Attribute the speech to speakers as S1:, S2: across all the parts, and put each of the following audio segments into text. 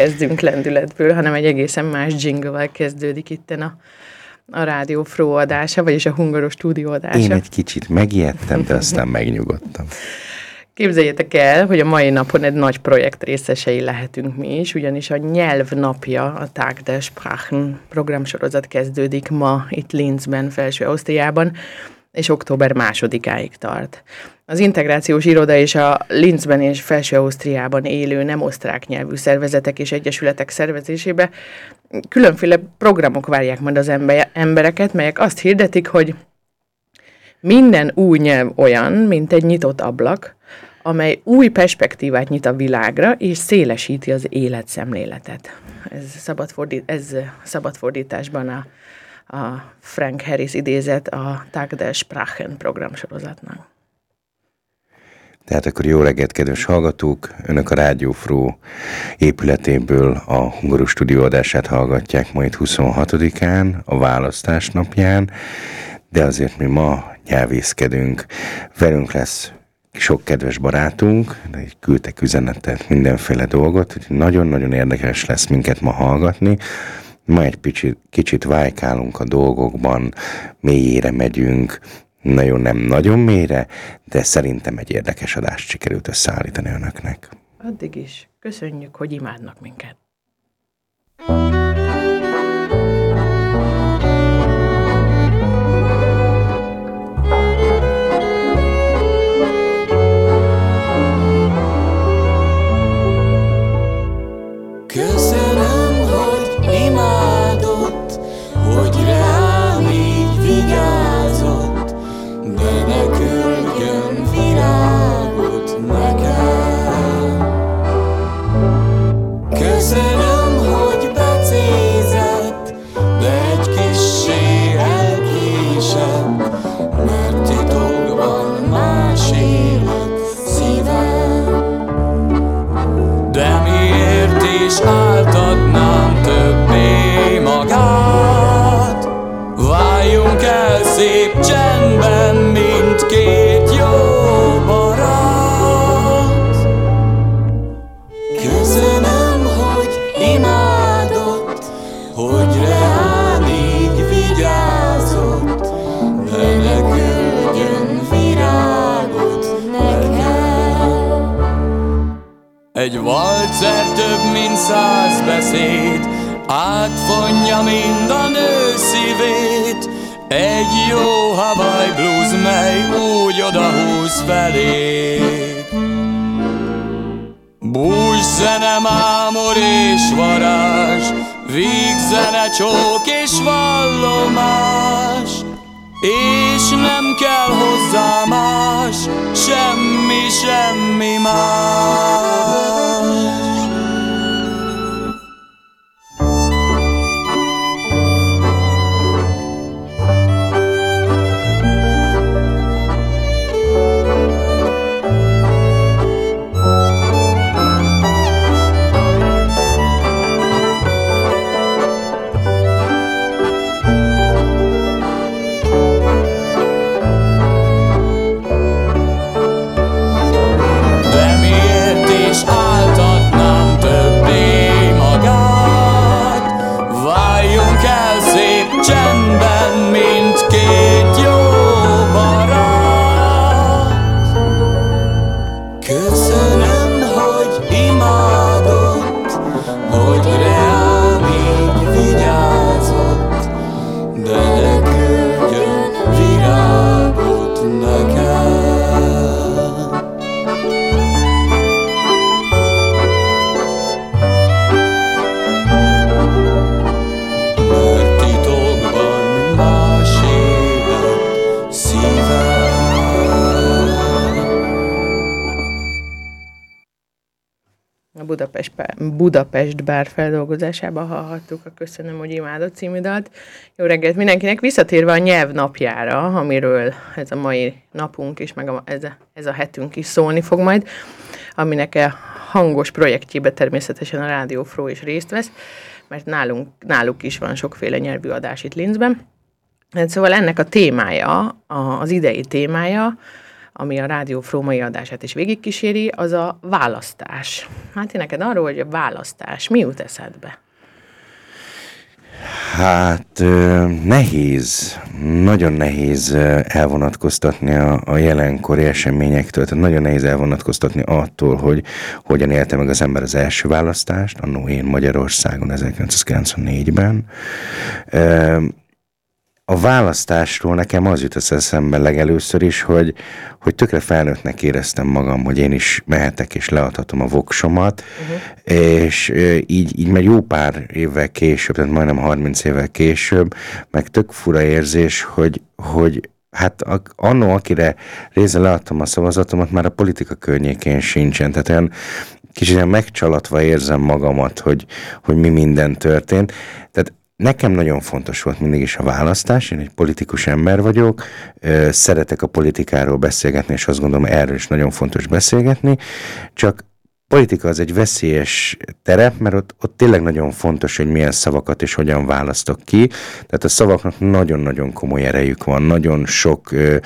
S1: kezdünk lendületből, hanem egy egészen más jingle kezdődik itten a, a Rádió Pro adása, vagyis a Hungaros stúdió adása.
S2: Én egy kicsit megijedtem, de aztán megnyugodtam.
S1: Képzeljétek el, hogy a mai napon egy nagy projekt részesei lehetünk mi is, ugyanis a nyelv napja, a Tag der Sprachen programsorozat kezdődik ma itt Linzben, Felső Ausztriában, és október másodikáig tart. Az integrációs iroda és a Linzben és Felső Ausztriában élő nem osztrák nyelvű szervezetek és egyesületek szervezésébe különféle programok várják majd az embereket, melyek azt hirdetik, hogy minden új nyelv olyan, mint egy nyitott ablak, amely új perspektívát nyit a világra, és szélesíti az életszemléletet. Ez szabad, fordít, szabad a, a Frank Harris idézet a Tag der Sprachen programsorozatnak.
S2: Tehát akkor jó reggelt, kedves hallgatók! Önök a Rádió Fró épületéből a Hungaros stúdió adását hallgatják majd 26-án, a választás napján, de azért mi ma nyelvészkedünk. Velünk lesz sok kedves barátunk, de így küldtek üzenetet, mindenféle dolgot, hogy nagyon-nagyon érdekes lesz minket ma hallgatni. Ma egy kicsit, kicsit vájkálunk a dolgokban, mélyére megyünk, nagyon nem nagyon mélyre, de szerintem egy érdekes adást sikerült összeállítani önöknek.
S1: Addig is. Köszönjük, hogy imádnak minket. thank you Budapest bár feldolgozásában hallhattuk a Köszönöm, hogy imádott című dalt. Jó reggelt mindenkinek! Visszatérve a nyelv napjára, amiről ez a mai napunk is, meg a, ez, a, ez a hetünk is szólni fog majd, aminek a hangos projektjébe természetesen a Rádió Fró is részt vesz, mert nálunk, náluk is van sokféle nyelvű adás itt Linzben. Hát szóval ennek a témája, az idei témája,
S3: ami a Rádió Fró mai adását is végigkíséri, az a választás. Hát én neked arról, hogy a választás, mi jut eszedbe?
S2: Hát nehéz, nagyon nehéz elvonatkoztatni a, a jelenkori eseményektől, tehát nagyon nehéz elvonatkoztatni attól, hogy hogyan élte meg az ember az első választást, annó én Magyarországon 1994-ben a választásról nekem az jut az eszembe legelőször is, hogy, hogy tökre felnőttnek éreztem magam, hogy én is mehetek és leadhatom a voksomat, uh-huh. és így, így már jó pár évvel később, tehát majdnem 30 évvel később, meg tök fura érzés, hogy, hogy hát annó, akire része leadtam a szavazatomat, már a politika környékén sincsen, tehát olyan kicsit megcsalatva érzem magamat, hogy, hogy mi minden történt. Tehát Nekem nagyon fontos volt mindig is a választás, én egy politikus ember vagyok, szeretek a politikáról beszélgetni, és azt gondolom erről is nagyon fontos beszélgetni, csak politika az egy veszélyes terep, mert ott, ott tényleg nagyon fontos, hogy milyen szavakat és hogyan választok ki. Tehát a szavaknak nagyon-nagyon komoly erejük van, nagyon sok ö,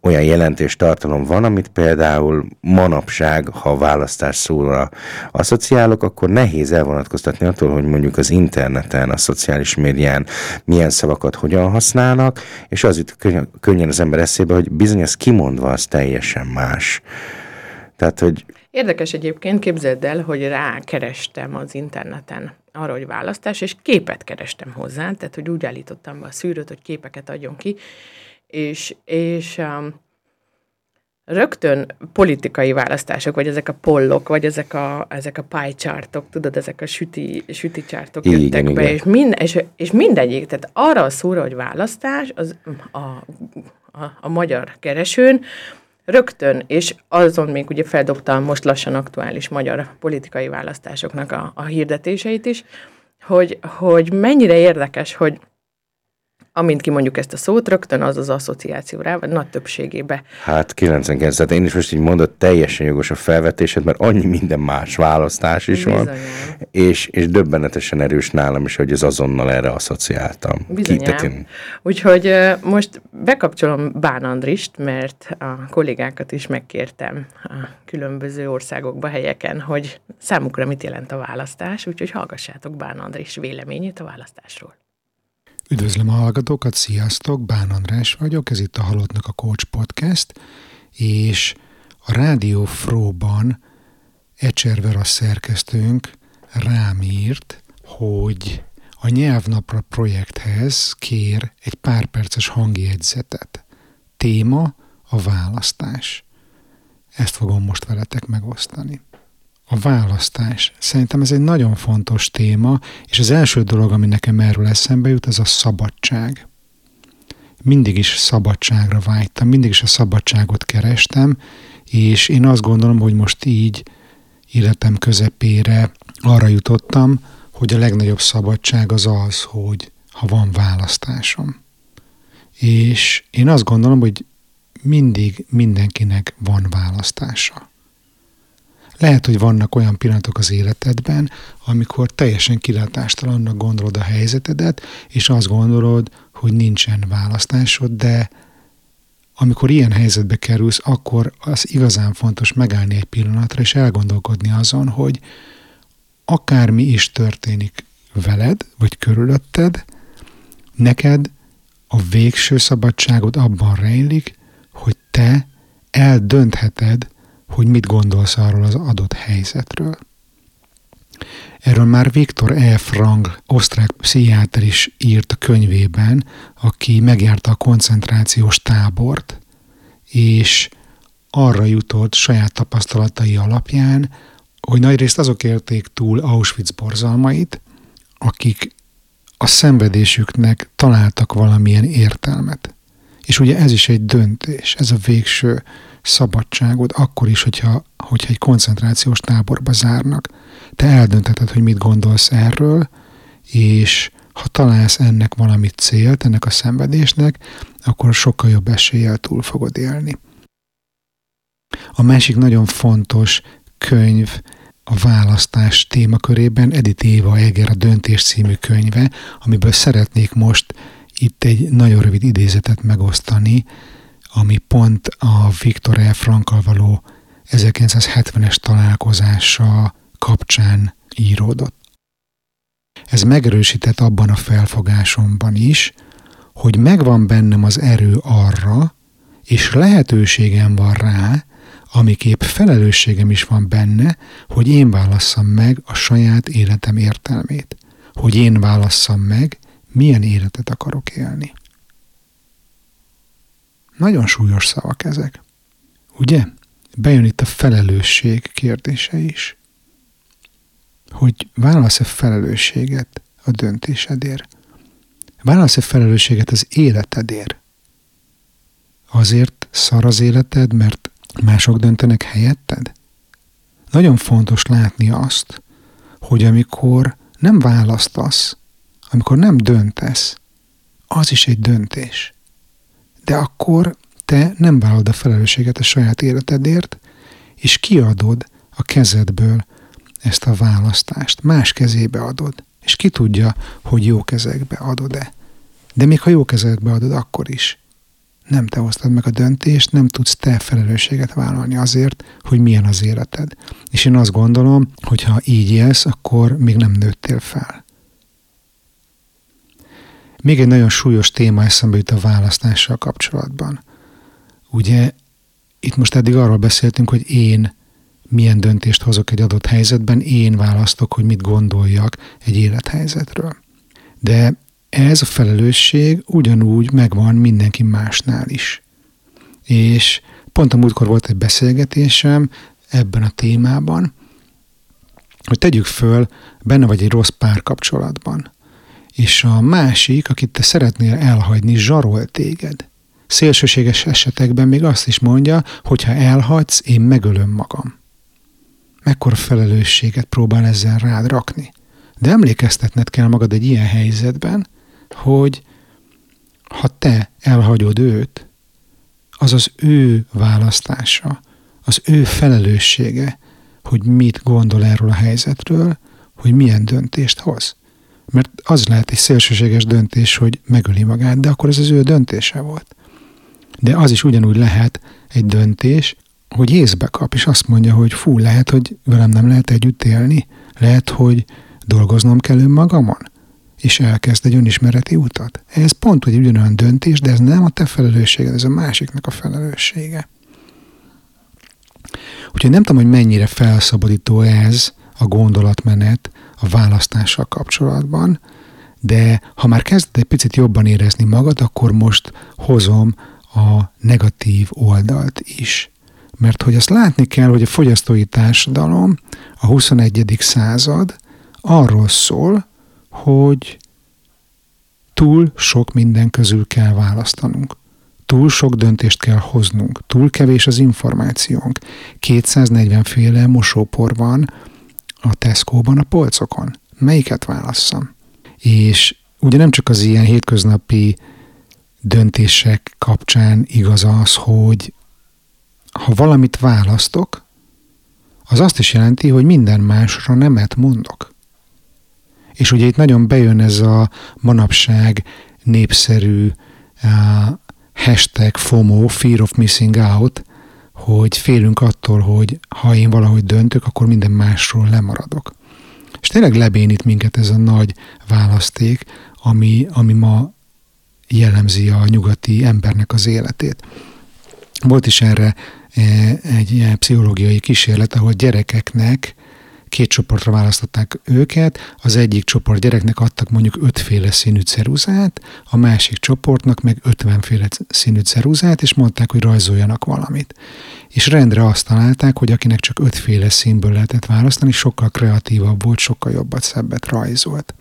S2: olyan jelentés tartalom van, amit például manapság, ha választás szóra asszociálok, akkor nehéz elvonatkoztatni attól, hogy mondjuk az interneten, a szociális médián milyen szavakat hogyan használnak, és az itt könnyen az ember eszébe, hogy bizony ez kimondva az teljesen más. Tehát, hogy
S3: Érdekes egyébként, képzeld el, hogy rákerestem az interneten arra, hogy választás, és képet kerestem hozzá, tehát hogy úgy állítottam be a szűrőt, hogy képeket adjon ki, és, és um, rögtön politikai választások, vagy ezek a pollok, vagy ezek a, ezek a pie chartok, tudod, ezek a süti, süti chartok igen, jöttek igen, be. És, mind, és, és mindegyik, tehát arra a szóra, hogy választás, az a, a, a magyar keresőn, rögtön, és azon még ugye feldobtam most lassan aktuális magyar politikai választásoknak a, a hirdetéseit is, hogy, hogy mennyire érdekes, hogy amint kimondjuk ezt a szót, rögtön az az asszociáció rá, vagy nagy többségébe.
S2: Hát 99, tehát én is most így mondott, teljesen jogos a felvetésed, mert annyi minden más választás is Bizonyám. van, és, és döbbenetesen erős nálam is, hogy ez azonnal erre asszociáltam.
S3: Bizonyám. Úgyhogy most bekapcsolom Bán Andrist, mert a kollégákat is megkértem a különböző országokba, helyeken, hogy számukra mit jelent a választás, úgyhogy hallgassátok Bán Andris véleményét a választásról.
S4: Üdvözlöm a hallgatókat, sziasztok, Bán András vagyok, ez itt a Halottnak a Coach Podcast, és a Rádió Fro-ban Ecserver a szerkesztőnk rám írt, hogy a nyelvnapra projekthez kér egy pár perces hangjegyzetet. Téma a választás. Ezt fogom most veletek megosztani a választás. Szerintem ez egy nagyon fontos téma, és az első dolog, ami nekem erről eszembe jut, az a szabadság. Mindig is szabadságra vágytam, mindig is a szabadságot kerestem, és én azt gondolom, hogy most így életem közepére arra jutottam, hogy a legnagyobb szabadság az az, hogy ha van választásom. És én azt gondolom, hogy mindig mindenkinek van választása. Lehet, hogy vannak olyan pillanatok az életedben, amikor teljesen kilátástalannak gondolod a helyzetedet, és azt gondolod, hogy nincsen választásod, de amikor ilyen helyzetbe kerülsz, akkor az igazán fontos megállni egy pillanatra, és elgondolkodni azon, hogy akármi is történik veled, vagy körülötted, neked a végső szabadságod abban rejlik, hogy te eldöntheted, hogy mit gondolsz arról az adott helyzetről. Erről már Viktor E. Frank, osztrák pszichiáter is írt a könyvében, aki megjárta a koncentrációs tábort, és arra jutott saját tapasztalatai alapján, hogy nagyrészt azok élték túl Auschwitz borzalmait, akik a szenvedésüknek találtak valamilyen értelmet. És ugye ez is egy döntés, ez a végső szabadságod, akkor is, hogyha, hogyha egy koncentrációs táborba zárnak. Te eldöntheted, hogy mit gondolsz erről, és ha találsz ennek valami célt, ennek a szenvedésnek, akkor sokkal jobb eséllyel túl fogod élni. A másik nagyon fontos könyv a választás témakörében Edith Éva Eger a Döntés című könyve, amiből szeretnék most itt egy nagyon rövid idézetet megosztani, ami pont a Viktor E. Frankkal való 1970-es találkozása kapcsán íródott. Ez megerősített abban a felfogásomban is, hogy megvan bennem az erő arra, és lehetőségem van rá, amiképp felelősségem is van benne, hogy én válasszam meg a saját életem értelmét. Hogy én válasszam meg, milyen életet akarok élni. Nagyon súlyos szavak ezek. Ugye? Bejön itt a felelősség kérdése is. Hogy válasz-e felelősséget a döntésedért? Válasz-e felelősséget az életedért? Azért szar az életed, mert mások döntenek helyetted? Nagyon fontos látni azt, hogy amikor nem választasz, amikor nem döntesz, az is egy döntés. De akkor te nem vállalod a felelősséget a saját életedért, és kiadod a kezedből ezt a választást. Más kezébe adod. És ki tudja, hogy jó kezekbe adod-e. De még ha jó kezekbe adod, akkor is nem te hoztad meg a döntést, nem tudsz te felelősséget vállalni azért, hogy milyen az életed. És én azt gondolom, hogy ha így élsz, akkor még nem nőttél fel. Még egy nagyon súlyos téma eszembe jut a választással kapcsolatban. Ugye itt most eddig arról beszéltünk, hogy én milyen döntést hozok egy adott helyzetben, én választok, hogy mit gondoljak egy élethelyzetről. De ez a felelősség ugyanúgy megvan mindenki másnál is. És pont a múltkor volt egy beszélgetésem ebben a témában, hogy tegyük föl, benne vagy egy rossz párkapcsolatban, és a másik, akit te szeretnél elhagyni, zsarol téged. Szélsőséges esetekben még azt is mondja, hogy ha elhagysz, én megölöm magam. Mekkora felelősséget próbál ezzel rád rakni. De emlékeztetned kell magad egy ilyen helyzetben, hogy ha te elhagyod őt, az az ő választása, az ő felelőssége, hogy mit gondol erről a helyzetről, hogy milyen döntést hoz. Mert az lehet egy szélsőséges döntés, hogy megöli magát, de akkor ez az ő döntése volt. De az is ugyanúgy lehet egy döntés, hogy észbe kap, és azt mondja, hogy fú, lehet, hogy velem nem lehet együtt élni, lehet, hogy dolgoznom kell önmagamon, és elkezd egy önismereti utat. Ez pont hogy ugyanolyan döntés, de ez nem a te felelősséged, ez a másiknak a felelőssége. Úgyhogy nem tudom, hogy mennyire felszabadító ez a gondolatmenet a választással kapcsolatban, de ha már kezded egy picit jobban érezni magad, akkor most hozom a negatív oldalt is. Mert hogy azt látni kell, hogy a fogyasztói társadalom, a 21. század arról szól, hogy túl sok minden közül kell választanunk. Túl sok döntést kell hoznunk, túl kevés az információnk. 240 féle mosópor van a Tesco-ban a polcokon. Melyiket válasszam? És ugye nem csak az ilyen hétköznapi döntések kapcsán igaz az, hogy ha valamit választok, az azt is jelenti, hogy minden másra nemet mondok. És ugye itt nagyon bejön ez a manapság népszerű uh, hashtag FOMO, Fear of Missing Out, hogy félünk attól, hogy ha én valahogy döntök, akkor minden másról lemaradok. És tényleg lebénít minket ez a nagy választék, ami, ami ma jellemzi a nyugati embernek az életét. Volt is erre eh, egy pszichológiai kísérlet, ahol gyerekeknek két csoportra választották őket, az egyik csoport gyereknek adtak mondjuk ötféle színű ceruzát, a másik csoportnak meg ötvenféle színű ceruzát, és mondták, hogy rajzoljanak valamit. És rendre azt találták, hogy akinek csak ötféle színből lehetett választani, sokkal kreatívabb volt, sokkal jobbat, szebbet rajzolt.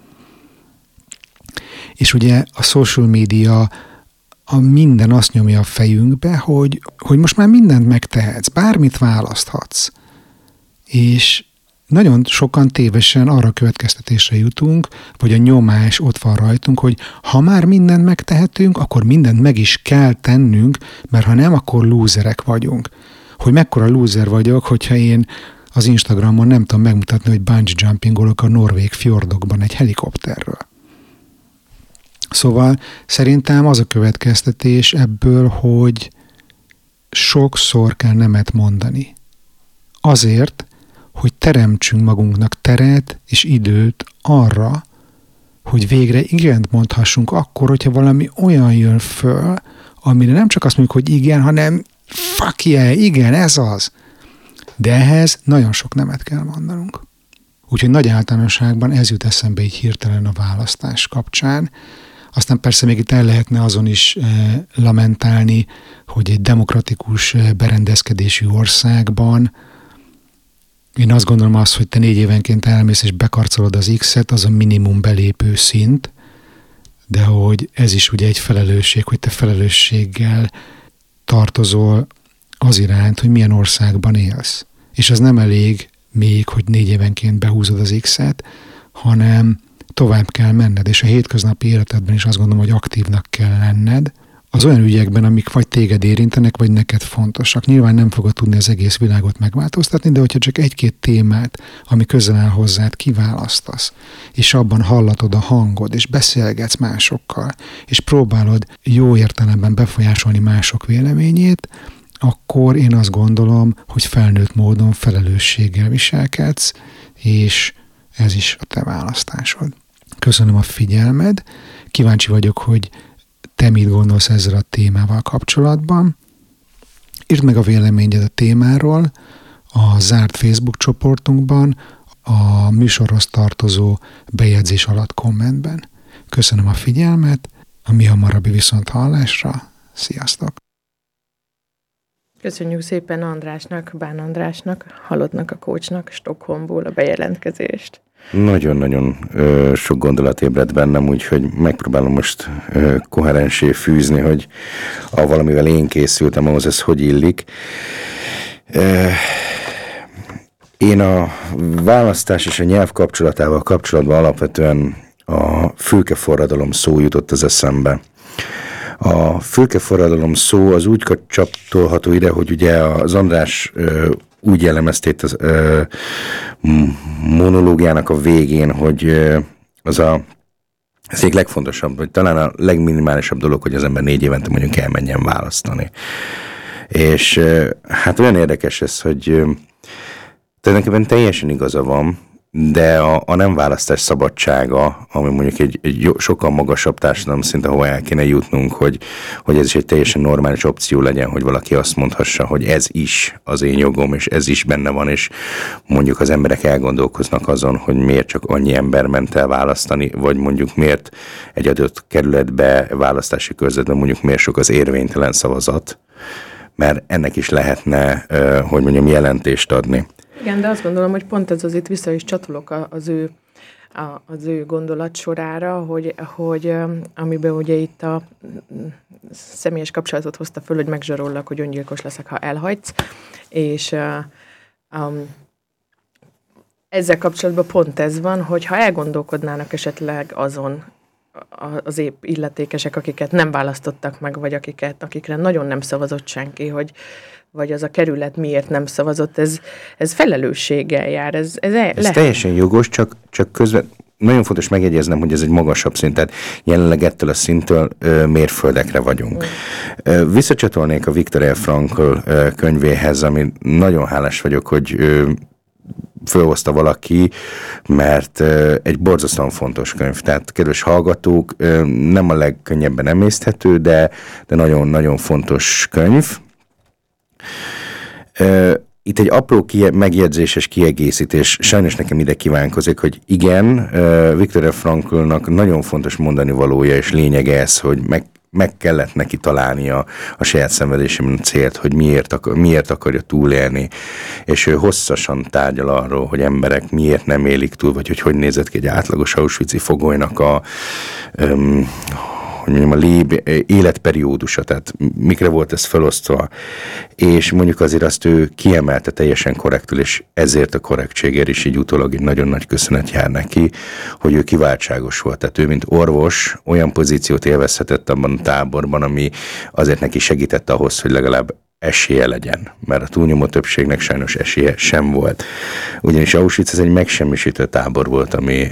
S4: És ugye a social media a minden azt nyomja a fejünkbe, hogy, hogy most már mindent megtehetsz, bármit választhatsz. És nagyon sokan tévesen arra következtetésre jutunk, vagy a nyomás ott van rajtunk, hogy ha már mindent megtehetünk, akkor mindent meg is kell tennünk, mert ha nem, akkor lúzerek vagyunk. Hogy mekkora lúzer vagyok, hogyha én az Instagramon nem tudom megmutatni, hogy bungee jumpingolok a norvég fjordokban egy helikopterről. Szóval szerintem az a következtetés ebből, hogy sokszor kell nemet mondani. Azért, hogy teremtsünk magunknak teret és időt arra, hogy végre igent mondhassunk akkor, hogyha valami olyan jön föl, amire nem csak azt mondjuk, hogy igen, hanem fuck yeah, igen, ez az. De ehhez nagyon sok nemet kell mondanunk. Úgyhogy nagy általánosságban ez jut eszembe így hirtelen a választás kapcsán. Aztán persze még itt el lehetne azon is eh, lamentálni, hogy egy demokratikus eh, berendezkedésű országban én azt gondolom azt, hogy te négy évenként elmész és bekarcolod az X-et, az a minimum belépő szint, de hogy ez is ugye egy felelősség, hogy te felelősséggel tartozol az iránt, hogy milyen országban élsz. És az nem elég még, hogy négy évenként behúzod az X-et, hanem tovább kell menned, és a hétköznapi életedben is azt gondolom, hogy aktívnak kell lenned, az olyan ügyekben, amik vagy téged érintenek, vagy neked fontosak. Nyilván nem fogod tudni az egész világot megváltoztatni, de hogyha csak egy-két témát, ami közel áll hozzád, kiválasztasz, és abban hallatod a hangod, és beszélgetsz másokkal, és próbálod jó értelemben befolyásolni mások véleményét, akkor én azt gondolom, hogy felnőtt módon felelősséggel viselkedsz, és ez is a te választásod. Köszönöm a figyelmed, kíváncsi vagyok, hogy te mit gondolsz ezzel a témával kapcsolatban. Írd meg a véleményed a témáról a zárt Facebook csoportunkban, a műsorhoz tartozó bejegyzés alatt kommentben. Köszönöm a figyelmet, a mi hamarabbi viszont hallásra. Sziasztok!
S3: Köszönjük szépen Andrásnak, Bán Andrásnak, halottnak a kócsnak Stockholmból a bejelentkezést.
S2: Nagyon-nagyon sok gondolat ébredt bennem, úgyhogy megpróbálom most ö, koherensé fűzni, hogy a valamivel én készültem, ahhoz ez hogy illik. Ö, én a választás és a nyelv kapcsolatával kapcsolatban alapvetően a fülkeforradalom szó jutott az eszembe. A fülkeforradalom szó az úgy csaptolható ide, hogy ugye az András úgy jellemezte itt az ö, monológiának a végén, hogy ö, az a ez egyik legfontosabb, vagy talán a legminimálisabb dolog, hogy az ember négy évente mondjuk elmenjen választani. És hát olyan érdekes ez, hogy ö, tulajdonképpen teljesen igaza van, de a, a nem választás szabadsága, ami mondjuk egy, egy sokkal magasabb társadalom szint, ahol el kéne jutnunk, hogy, hogy ez is egy teljesen normális opció legyen, hogy valaki azt mondhassa, hogy ez is az én jogom, és ez is benne van, és mondjuk az emberek elgondolkoznak azon, hogy miért csak annyi ember ment el választani, vagy mondjuk miért egy adott kerületbe, választási körzetben mondjuk miért sok az érvénytelen szavazat, mert ennek is lehetne, hogy mondjam, jelentést adni.
S3: Igen, de azt gondolom, hogy pont ez az itt vissza is csatolok az ő az ő gondolat sorára, hogy, hogy amiben ugye itt a személyes kapcsolatot hozta föl, hogy megzsarollak, hogy öngyilkos leszek, ha elhagysz, és um, ezzel kapcsolatban pont ez van, hogy ha elgondolkodnának esetleg azon az épp illetékesek, akiket nem választottak meg, vagy akiket, akikre nagyon nem szavazott senki, hogy, vagy az a kerület miért nem szavazott, ez, ez felelősséggel jár. Ez, ez,
S2: ez lehet. teljesen jogos, csak, csak közben nagyon fontos megjegyeznem, hogy ez egy magasabb szint, tehát jelenleg ettől a szinttől ö, mérföldekre vagyunk. Mm. visszacsatolnék a Viktor L. Frankl ö, könyvéhez, ami nagyon hálás vagyok, hogy ö, fölhozta valaki, mert egy borzasztóan fontos könyv. Tehát, kedves hallgatók, nem a legkönnyebben emészthető, de, nagyon-nagyon fontos könyv itt egy apró kie- megjegyzéses kiegészítés, sajnos nekem ide kívánkozik, hogy igen, Viktor Franklnak nagyon fontos mondani valója és lényege ez, hogy meg, meg kellett neki találnia a saját szenvedésében célt, hogy miért, akar, miért akarja túlélni, és ő hosszasan tárgyal arról, hogy emberek miért nem élik túl, vagy hogy hogy nézett ki egy átlagos Auschwitz-i fogolynak a um, hogy mondjam, a lép életperiódusa, tehát mikre volt ez felosztva, és mondjuk azért azt ő kiemelte teljesen korrektül, és ezért a korrektségért is így utólag egy nagyon nagy köszönet jár neki, hogy ő kiváltságos volt. Tehát ő, mint orvos, olyan pozíciót élvezhetett abban a táborban, ami azért neki segített ahhoz, hogy legalább esélye legyen, mert a túlnyomó többségnek sajnos esélye sem volt. Ugyanis Auschwitz ez egy megsemmisítő tábor volt, ami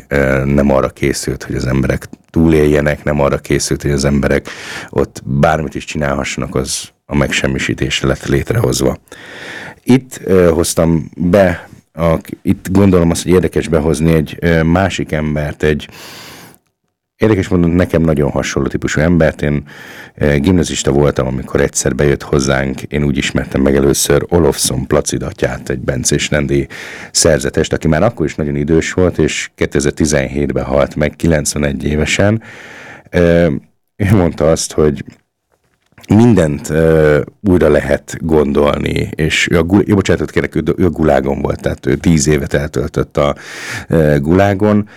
S2: nem arra készült, hogy az emberek túléljenek, nem arra készült, hogy az emberek ott bármit is csinálhassanak az a megsemmisítésre lett létrehozva. Itt hoztam be, a, itt gondolom azt, hogy érdekes behozni egy másik embert, egy Érdekes mondom, nekem nagyon hasonló típusú embert. Én e, gimnazista voltam, amikor egyszer bejött hozzánk, én úgy ismertem meg először Olofsson Placidatját, egy bencés rendi szerzetest, aki már akkor is nagyon idős volt, és 2017-ben halt meg, 91 évesen. E, ő mondta azt, hogy mindent uh, újra lehet gondolni, és ő a, gul- jó, bocsánatot kérek, ő a gulágon volt, tehát ő tíz évet eltöltött a uh, gulágon,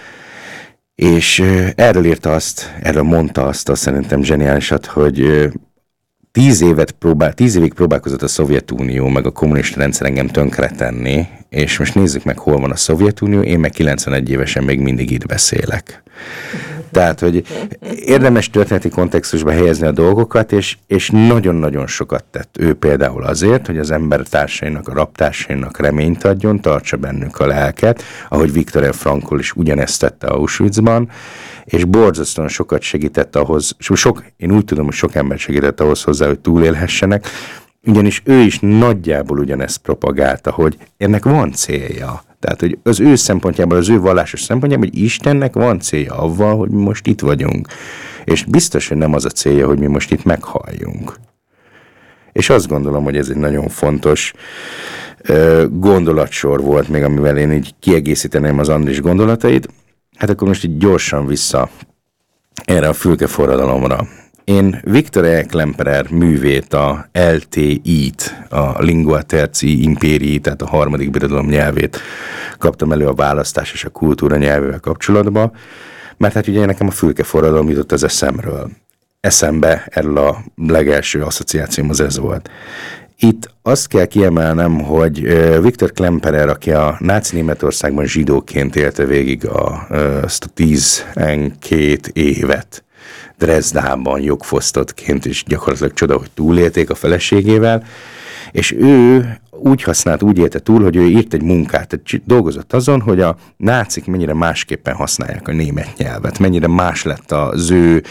S2: és erről írta azt, erről mondta azt, azt szerintem zseniálisat, hogy tíz, évet próbál, tíz évig próbálkozott a Szovjetunió, meg a kommunista rendszer engem tönkretenni, és most nézzük meg, hol van a Szovjetunió, én meg 91 évesen még mindig itt beszélek. Tehát, hogy érdemes történeti kontextusba helyezni a dolgokat, és, és nagyon-nagyon sokat tett ő például azért, hogy az ember társainak, a raptársainak reményt adjon, tartsa bennük a lelket, ahogy Viktor Frankl is ugyanezt tette Auschwitzban, és borzasztóan sokat segített ahhoz, sok, én úgy tudom, hogy sok ember segített ahhoz hozzá, hogy túlélhessenek, ugyanis ő is nagyjából ugyanezt propagálta, hogy ennek van célja. Tehát, hogy az ő szempontjából, az ő vallásos szempontjából, hogy Istennek van célja avval, hogy mi most itt vagyunk. És biztos, hogy nem az a célja, hogy mi most itt meghalljunk. És azt gondolom, hogy ez egy nagyon fontos ö, gondolatsor volt még, amivel én így kiegészíteném az Andris gondolatait. Hát akkor most így gyorsan vissza erre a fülke forradalomra. Én Viktor E. Klemperer művét, a LTI-t, a Lingua Terci Imperii, tehát a harmadik birodalom nyelvét kaptam elő a választás és a kultúra nyelvével kapcsolatban, mert hát ugye nekem a fülke forradalom jutott az eszemről. Eszembe erről a legelső asszociációm az ez volt. Itt azt kell kiemelnem, hogy Viktor Klemperer, aki a náci Németországban zsidóként élte végig a, azt a 12 évet, Dresdában jogfosztottként, és gyakorlatilag csoda, hogy túlélték a feleségével, és ő úgy használt, úgy élte túl, hogy ő írt egy munkát, tehát dolgozott azon, hogy a nácik mennyire másképpen használják a német nyelvet, mennyire más lett az ő,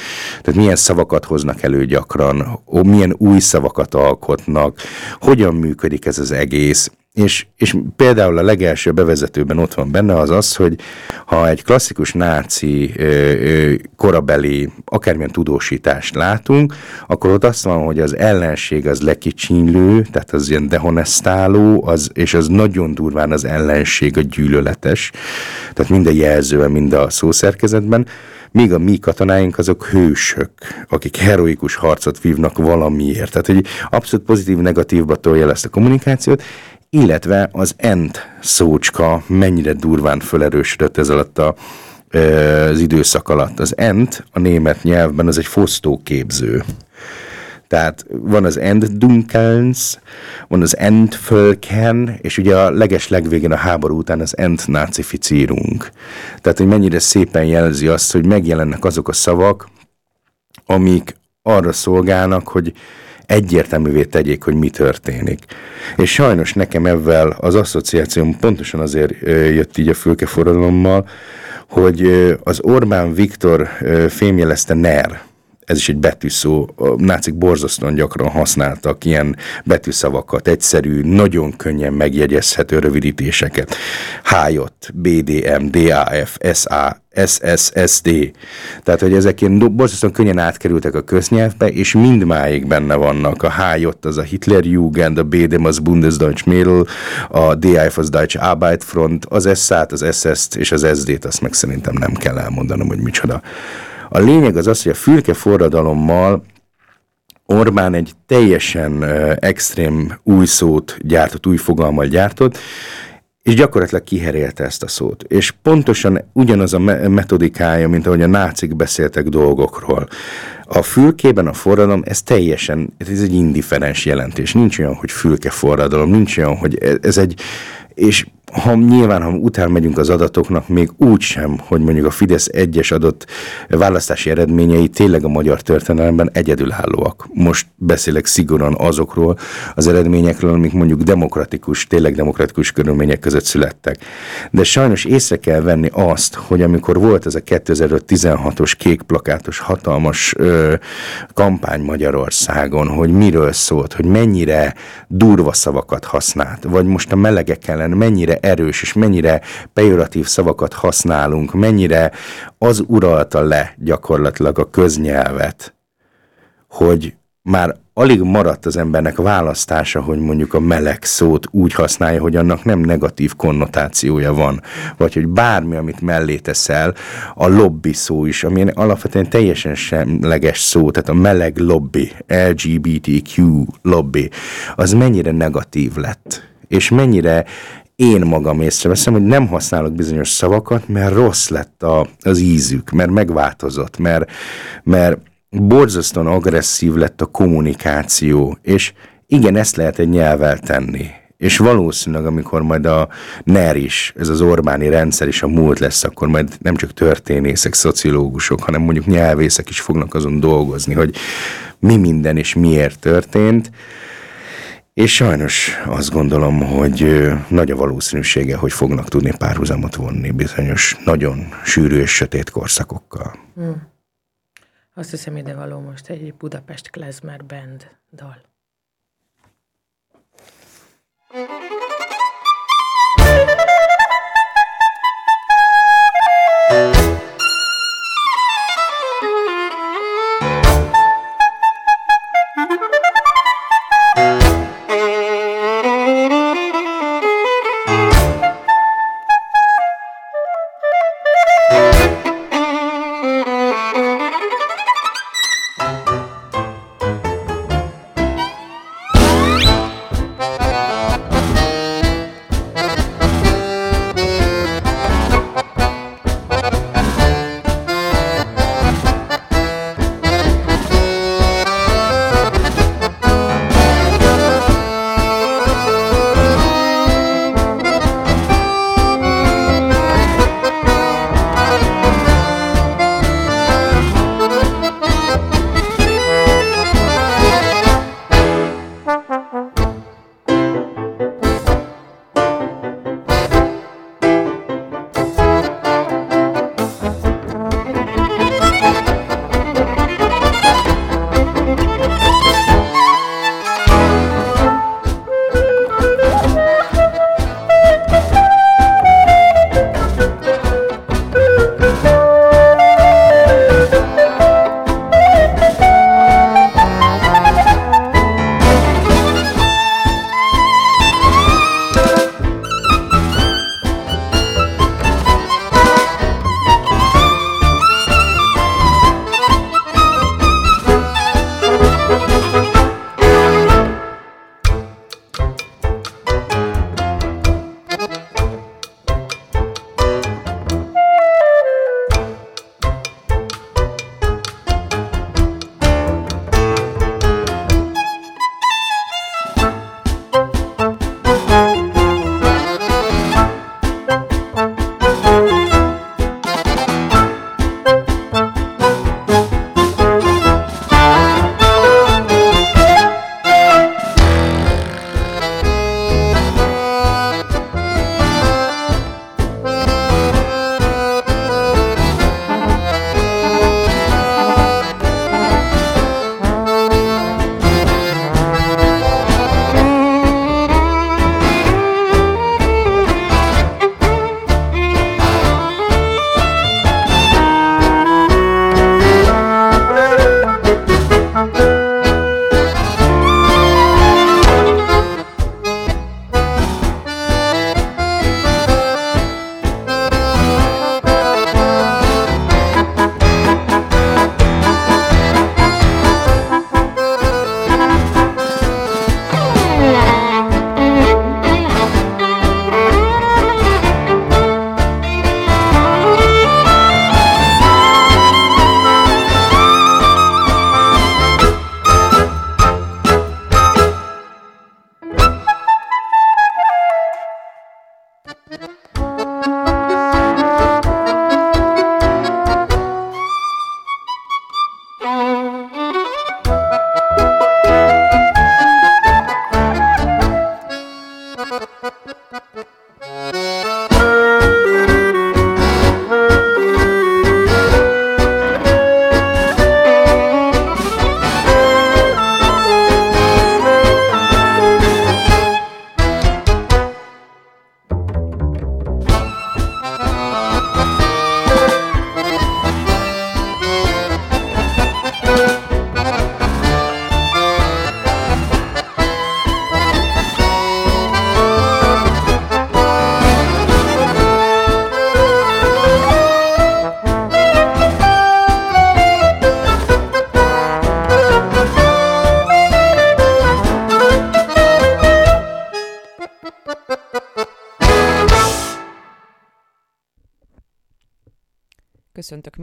S2: tehát milyen szavakat hoznak elő gyakran, milyen új szavakat alkotnak, hogyan működik ez az egész, és, és például a legelső bevezetőben ott van benne az az, hogy ha egy klasszikus náci korabeli akármilyen tudósítást látunk, akkor ott azt van, hogy az ellenség az lekicsinlő, tehát az ilyen dehonestáló, az, és az nagyon durván az ellenség a gyűlöletes, tehát mind a jelzőben, mind a szószerkezetben, míg a mi katonáink azok hősök, akik heroikus harcot vívnak valamiért. Tehát, hogy abszolút pozitív-negatívba tolja ezt a kommunikációt, illetve az ent szócska mennyire durván felerősödött ez alatt a, az időszak alatt. Az ent a német nyelvben az egy fosztóképző. Tehát van az Enddunkelns, van az Endvölken, és ugye a leges legvégén a háború után az Entnazificírunk. Tehát, hogy mennyire szépen jelzi azt, hogy megjelennek azok a szavak, amik arra szolgálnak, hogy egyértelművé tegyék, hogy mi történik. És sajnos nekem ebben az asszociációm pontosan azért jött így a fülkeforradalommal, hogy az Orbán Viktor fémjelezte NER, ez is egy betűszó, a nácik borzasztóan gyakran használtak ilyen betűszavakat, egyszerű, nagyon könnyen megjegyezhető rövidítéseket. HJ, BDM, DAF, SA, SSSD. Tehát, hogy ezek ilyen borzasztóan könnyen átkerültek a köznyelvbe, és mindmáig benne vannak. A HJ az a Hitlerjugend, a BDM az Bundesdeutsch Mädel, a DAF az Deutsche Arbeitfront, az SA-t, az SS-t és az SD-t, azt meg szerintem nem kell elmondanom, hogy micsoda. A lényeg az az, hogy a fülke forradalommal Orbán egy teljesen extrém új szót gyártott, új fogalmal gyártott, és gyakorlatilag kiherélte ezt a szót. És pontosan ugyanaz a metodikája, mint ahogy a nácik beszéltek dolgokról. A fülkében a forradalom, ez teljesen, ez egy indiferens jelentés. Nincs olyan, hogy fülke forradalom, nincs olyan, hogy ez egy, és ha nyilván, ha után megyünk az adatoknak, még úgy sem, hogy mondjuk a Fidesz egyes adott választási eredményei tényleg a magyar történelemben egyedülállóak. Most beszélek szigorúan azokról az eredményekről, amik mondjuk demokratikus, tényleg demokratikus körülmények között születtek. De sajnos észre kell venni azt, hogy amikor volt ez a 2016-os kékplakátos hatalmas ö, kampány Magyarországon, hogy miről szólt, hogy mennyire durva szavakat használt, vagy most a melegek ellen mennyire erős és mennyire pejoratív szavakat használunk, mennyire az uralta le gyakorlatilag a köznyelvet, hogy már alig maradt az embernek választása, hogy mondjuk a meleg szót úgy használja, hogy annak nem negatív konnotációja van, vagy hogy bármi, amit mellé teszel, a lobby szó is, ami alapvetően teljesen semleges szó, tehát a meleg lobby, LGBTQ lobby, az mennyire negatív lett, és mennyire én magam észreveszem, hogy nem használok bizonyos szavakat, mert rossz lett a, az ízük, mert megváltozott, mert, mert borzasztóan agresszív lett a kommunikáció, és igen, ezt lehet egy nyelvvel tenni. És valószínűleg, amikor majd a NER is, ez az Orbáni rendszer is a múlt lesz, akkor majd nem csak történészek, szociológusok, hanem mondjuk nyelvészek is fognak azon dolgozni, hogy mi minden és miért történt. És sajnos azt gondolom, hogy nagy a valószínűsége, hogy fognak tudni párhuzamot vonni bizonyos nagyon sűrű és sötét korszakokkal. Hmm.
S3: Azt hiszem ide való most egy Budapest Klezmer Band dal.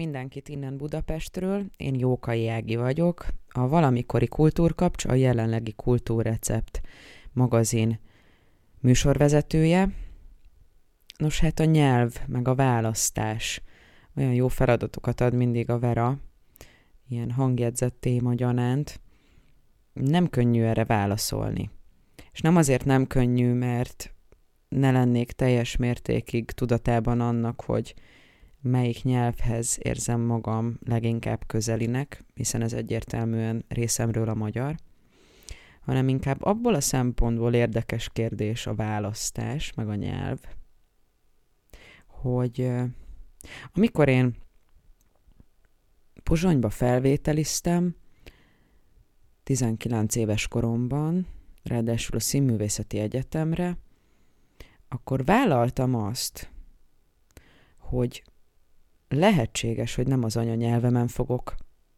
S5: mindenkit innen Budapestről, én Jókai Ági vagyok, a valamikori kultúrkapcs, a jelenlegi kultúrrecept magazin műsorvezetője. Nos, hát a nyelv, meg a választás olyan jó feladatokat ad mindig a Vera, ilyen hangjegyzett téma gyanánt. Nem könnyű erre válaszolni. És nem azért nem könnyű, mert ne lennék teljes mértékig tudatában annak, hogy melyik nyelvhez érzem magam leginkább közelinek, hiszen ez egyértelműen részemről a magyar, hanem inkább abból a szempontból érdekes kérdés a választás, meg a nyelv, hogy amikor én Pozsonyba felvételiztem, 19 éves koromban, ráadásul a Színművészeti Egyetemre, akkor vállaltam azt, hogy lehetséges, hogy nem az anyanyelvemen fogok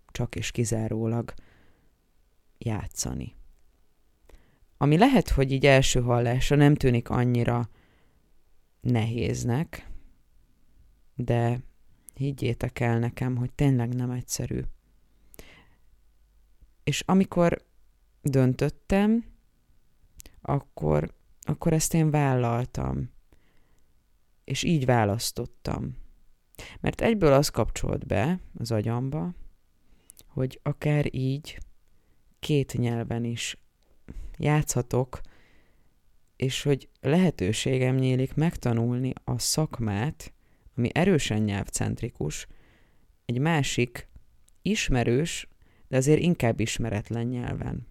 S5: csak és kizárólag játszani. Ami lehet, hogy így első hallásra nem tűnik annyira nehéznek, de higgyétek el nekem, hogy tényleg nem egyszerű. És amikor döntöttem, akkor, akkor ezt én vállaltam, és így választottam. Mert egyből az kapcsolt be az agyamba, hogy akár így két nyelven is játszhatok, és hogy lehetőségem nyílik megtanulni a szakmát, ami erősen nyelvcentrikus, egy másik, ismerős, de azért inkább ismeretlen nyelven.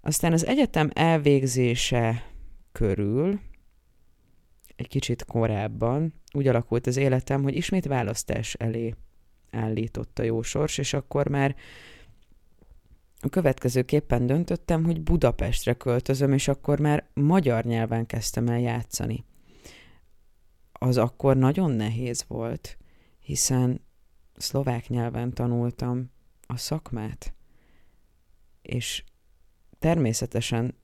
S5: Aztán az egyetem elvégzése körül egy kicsit korábban úgy alakult az életem, hogy ismét választás elé állított a jó sors, és akkor már a következőképpen döntöttem, hogy Budapestre költözöm, és akkor már magyar nyelven kezdtem el játszani. Az akkor nagyon nehéz volt, hiszen szlovák nyelven tanultam a szakmát, és természetesen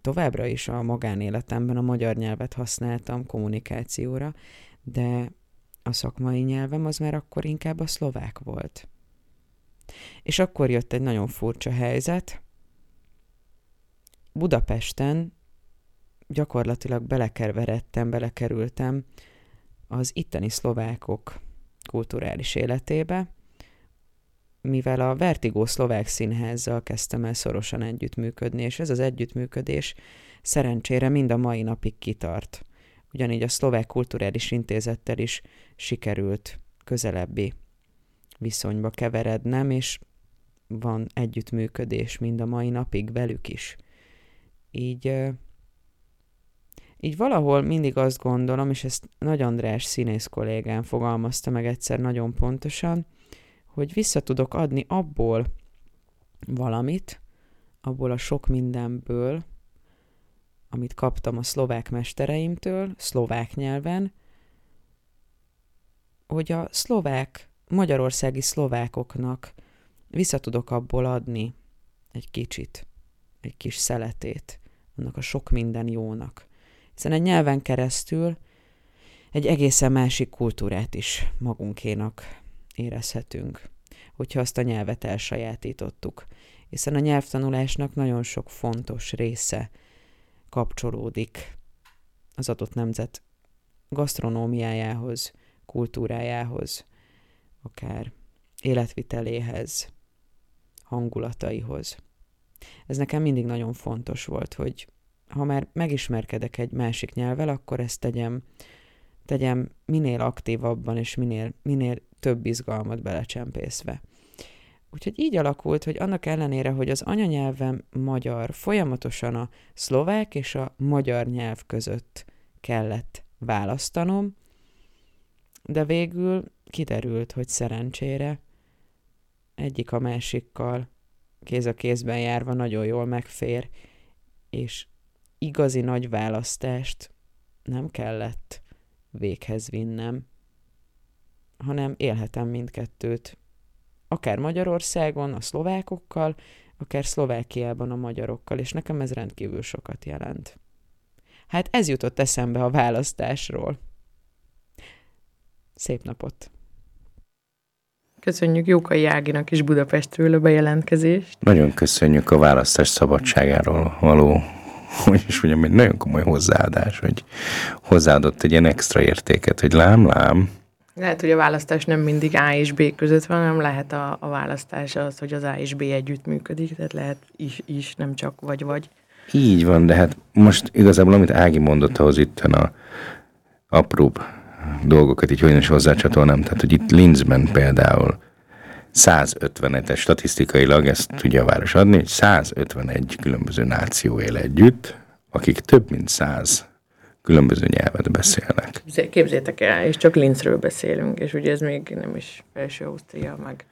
S5: továbbra is a magánéletemben a magyar nyelvet használtam kommunikációra, de a szakmai nyelvem az már akkor inkább a szlovák volt. És akkor jött egy nagyon furcsa helyzet. Budapesten gyakorlatilag belekerveredtem, belekerültem az itteni szlovákok kulturális életébe, mivel a Vertigo szlovák színházzal kezdtem el szorosan együttműködni, és ez az együttműködés szerencsére mind a mai napig kitart. Ugyanígy a szlovák kulturális intézettel is sikerült közelebbi viszonyba keverednem, és van együttműködés mind a mai napig velük is. Így, így valahol mindig azt gondolom, és ezt Nagy András színész kollégám fogalmazta meg egyszer nagyon pontosan, hogy vissza tudok adni abból valamit, abból a sok mindenből, amit kaptam a szlovák mestereimtől, szlovák nyelven, hogy a szlovák, magyarországi szlovákoknak vissza tudok abból adni egy kicsit, egy kis szeletét, annak a sok minden jónak. Hiszen egy nyelven keresztül egy egészen másik kultúrát is magunkénak érezhetünk, hogyha azt a nyelvet elsajátítottuk. Hiszen a nyelvtanulásnak nagyon sok fontos része kapcsolódik az adott nemzet gasztronómiájához, kultúrájához, akár életviteléhez, hangulataihoz. Ez nekem mindig nagyon fontos volt, hogy ha már megismerkedek egy másik nyelvvel, akkor ezt tegyem, tegyem minél aktívabban és minél, minél több izgalmat belecsempészve. Úgyhogy így alakult, hogy annak ellenére, hogy az anyanyelvem magyar, folyamatosan a szlovák és a magyar nyelv között kellett választanom, de végül kiderült, hogy szerencsére egyik a másikkal kéz a kézben járva nagyon jól megfér, és igazi nagy választást nem kellett véghez vinnem, hanem élhetem mindkettőt. Akár Magyarországon a szlovákokkal, akár Szlovákiában a magyarokkal, és nekem ez rendkívül sokat jelent. Hát ez jutott eszembe a választásról. Szép napot!
S3: Köszönjük Jókai Áginak is Budapestről a bejelentkezést.
S2: Nagyon köszönjük a választás szabadságáról való, hogy is mondjam, egy nagyon komoly hozzáadás, hogy hozzáadott egy ilyen extra értéket, hogy lám, lám.
S3: Lehet, hogy a választás nem mindig A és B között van, hanem lehet a, a választás az, hogy az A és B együtt működik, tehát lehet is, is nem csak vagy-vagy.
S2: Így van, de hát most igazából, amit Ági mondott, ahhoz itt a apróbb dolgokat így hogyan is hozzácsatolnám. Tehát, hogy itt Linzben például 151 es statisztikailag ezt tudja a város adni, hogy 151 különböző náció él együtt, akik több mint 100 különböző nyelvet beszélnek.
S3: Képzétek el, és csak Linzről beszélünk, és ugye ez még nem is felső Ausztria, meg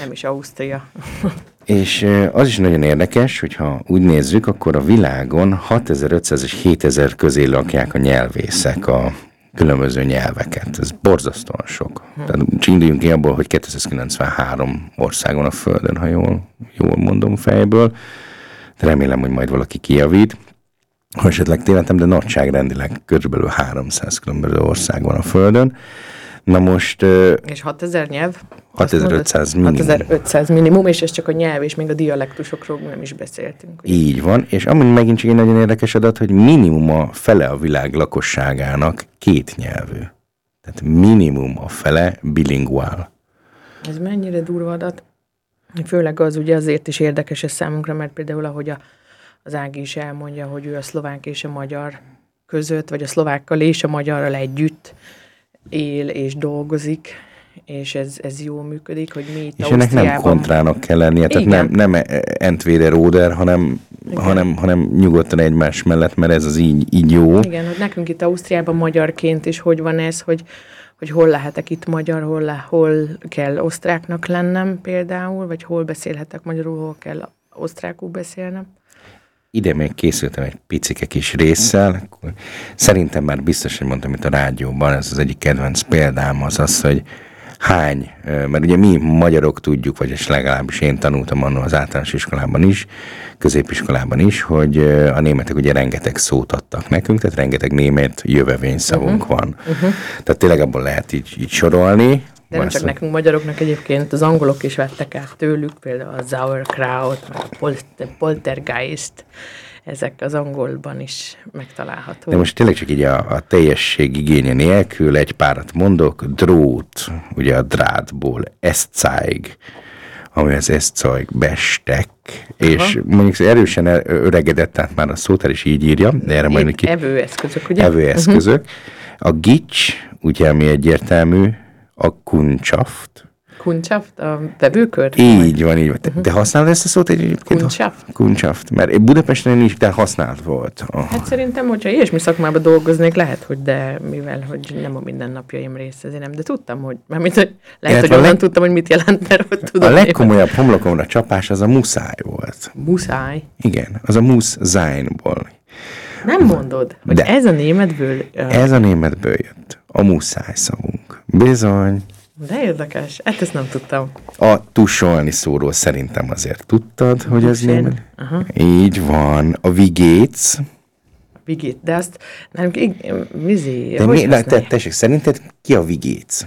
S3: nem is Ausztria.
S2: és az is nagyon érdekes, hogyha úgy nézzük, akkor a világon 6500 és 7000 közé lakják a nyelvészek a különböző nyelveket. Ez borzasztóan sok. Tehát induljunk ki abból, hogy 293 országon a Földön, ha jól, jól mondom fejből. De remélem, hogy majd valaki kijavít. Ha esetleg tévedtem, de nagyságrendileg körülbelül 300 különböző ország van a Földön. Na most...
S3: És 6000 nyelv?
S2: 6500 minimum.
S3: 6500 minimum, és ez csak a nyelv, és még a dialektusokról nem is beszéltünk.
S2: Ugye? Így van, és ami megint csak egy nagyon érdekes adat, hogy minimum a fele a világ lakosságának két nyelvű. Tehát minimum a fele bilinguál.
S3: Ez mennyire durva adat? Főleg az ugye azért is érdekes ez számunkra, mert például ahogy a, az Ági is elmondja, hogy ő a szlovák és a magyar között, vagy a szlovákkal és a magyarral együtt él és dolgozik, és ez, ez jól működik, hogy mi itt
S2: És ennek nem kontrának kell lennie, tehát Igen. nem, nem entweder oder, hanem, hanem, hanem nyugodtan egymás mellett, mert ez az így, így jó.
S3: Igen, hogy nekünk itt Ausztriában magyarként is hogy van ez, hogy, hogy hol lehetek itt magyar, hol, le, hol kell osztráknak lennem például, vagy hol beszélhetek magyarul, hol kell osztrákul beszélnem
S2: ide még készültem egy picike kis résszel. Szerintem már biztos, hogy mondtam itt a rádióban, ez az egyik kedvenc példám az az, hogy hány, mert ugye mi magyarok tudjuk, vagy legalábbis én tanultam annól az általános iskolában is, középiskolában is, hogy a németek ugye rengeteg szót adtak nekünk, tehát rengeteg német jövevényszavunk uh-huh. van. Uh-huh. Tehát tényleg abból lehet így, így sorolni,
S3: de nem csak nekünk magyaroknak egyébként, az angolok is vettek át tőlük, például a sauerkraut, meg a poltergeist, ezek az angolban is megtalálhatók.
S2: De most tényleg csak így a, a teljesség igénye nélkül egy párat mondok, drót, ugye a drátból, eszcáig, ami az eszcáig bestek, Aha. és mondjuk erősen öregedett, tehát már a szótár is így írja, de erre majd ki...
S3: Evőeszközök, ugye?
S2: Evőeszközök. Uh-huh. A gics, ugye, ami egyértelmű, a Kuncshaft.
S3: Kuncshaft? A vevőkör?
S2: Így van, így van. Te, te használod ezt a szót egyébként?
S3: Kuncshaft?
S2: Kuncshaft. Mert Budapesten is de használt volt.
S3: Oh. Hát szerintem, hogyha ilyesmi szakmában dolgoznék, lehet, hogy de mivel, hogy nem a mindennapjaim része, ezért nem, de tudtam, hogy, mert hogy lehet, hogy onnan leg... tudtam, hogy mit jelent, mert ott tudom.
S2: A legkomolyabb homlokomra csapás az a muszáj volt.
S3: Muszáj?
S2: Igen, az a musz zájnból.
S3: Nem mondod, hogy de ez a németből...
S2: Ez a németből jött. A muszáj szavunk. Bizony.
S3: De érdekes, hát ezt nem tudtam.
S2: A tusolni szóról szerintem azért tudtad, hogy ez. Aha. Így van. A vigéc.
S3: Vigét, de azt nem, vizé,
S2: de mi, ne, te, tessék, szerinted ki a vigéc?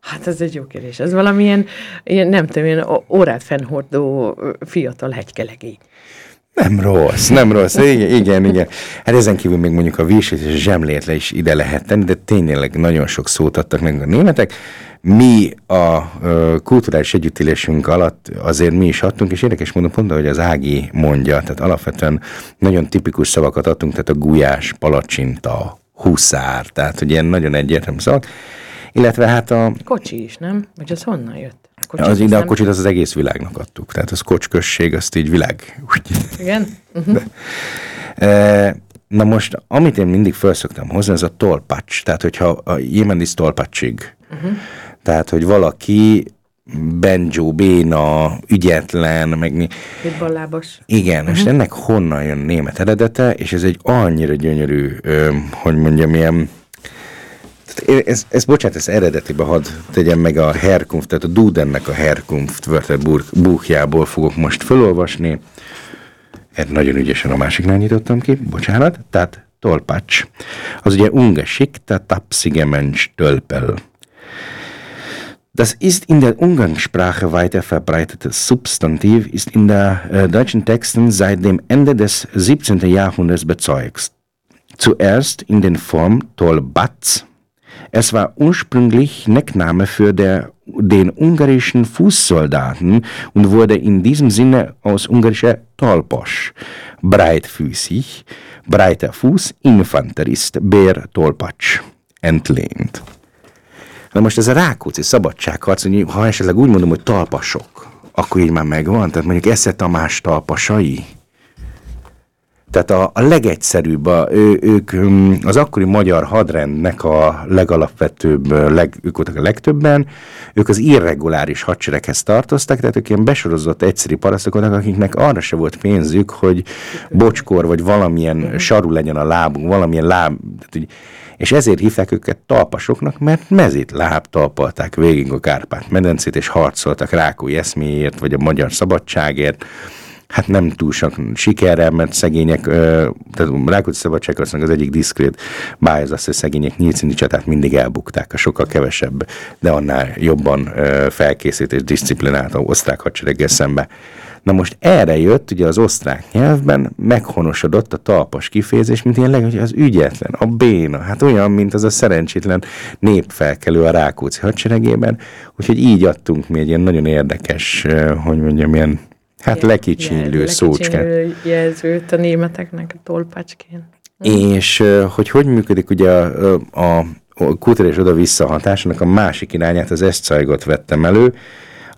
S3: Hát ez egy jó kérdés. Ez valamilyen, ilyen, nem tudom, ilyen órát fennhordó fiatal hegykelegény.
S2: Nem rossz, nem rossz. Igen, igen, igen. Hát ezen kívül még mondjuk a vízsét és a zsemlét is ide lehet tenni, de tényleg nagyon sok szót adtak meg a németek. Mi a ö, kulturális együttélésünk alatt azért mi is adtunk, és érdekes mondom pont, hogy az Ági mondja, tehát alapvetően nagyon tipikus szavakat adtunk, tehát a gulyás, palacsinta, huszár, tehát hogy ilyen nagyon egyértelmű szavak. Illetve hát a...
S3: Kocsi is, nem? Vagy az honnan jött?
S2: Kocsit az ide a kocsit az az egész világnak adtuk. Tehát az kocsközség, azt így világ.
S3: Igen? Uh-huh.
S2: De, na most, amit én mindig felszoktam hozni, ez a tolpacs. Tehát, hogyha a Jémendis tolpacsig. Uh-huh. Tehát, hogy valaki Benjo, béna, ügyetlen, meg mi.
S3: Hitballábos.
S2: Igen, uh-huh. és ennek honnan jön német eredete, és ez egy annyira gyönyörű, ö, hogy mondjam, ilyen ez, ez, bocsánat, ez eredetibe hadd tegyem meg a Herkunft, tehát a Dudennek a Herkunft Wörterbuchjából fogok most felolvasni. Ezt nagyon ügyesen a másiknál nyitottam ki, bocsánat. Tehát tolpacs, az ugye ungeschikta tapsige Mensch tölpel. Das ist in der Umgangssprache weiter verbreitetes Substantiv, ist in der äh, deutschen Texten seit dem Ende des 17. Jahrhunderts bezeugt. Zuerst in den Form Tolbatz. Es war ursprünglich Neckname für der, den ungarischen Fußsoldaten und wurde in diesem Sinne aus ungarischer Tolpos, breitfüßig, breiter Fuß, Infanterist, Bär Tolpacs, entlehnt. Na most ez a Rákóczi szabadságharc, hogy ha esetleg úgy mondom, hogy talpasok, akkor így már megvan? Tehát mondjuk Esze Tamás talpasai? Tehát a, a legegyszerűbb, a, ő, ők az akkori magyar hadrendnek a legalapvetőbb, leg, ők voltak a legtöbben, ők az irreguláris hadsereghez tartoztak, tehát ők ilyen besorozott egyszerű parasztok voltak, akiknek arra se volt pénzük, hogy bocskor vagy valamilyen saru legyen a lábunk, valamilyen láb, tehát, hogy és ezért hívták őket talpasoknak, mert mezét láb talpalták végig a Kárpát-medencét, és harcoltak Rákói eszméért, vagy a magyar szabadságért, hát nem túl sok sikerrel, mert szegények, tehát a Rákóczi Szabadságharcnak az egyik diszkrét báj az az, hogy szegények nyílcini csatát mindig elbukták, a sokkal kevesebb, de annál jobban felkészült és disziplinált osztrák hadsereggel szembe. Na most erre jött ugye az osztrák nyelvben, meghonosodott a talpas kifejezés, mint ilyen hogy az ügyetlen, a béna, hát olyan, mint az a szerencsétlen népfelkelő a Rákóczi hadseregében, úgyhogy így adtunk mi egy ilyen nagyon érdekes, hogy mondjam, ilyen hát lekicsinylő szócskát.
S3: jelzőt a németeknek a tolpácsként.
S2: És hogy hogy működik ugye a, a, a kulturális oda-vissza hatásnak a másik irányát, az eszcajgot vettem elő,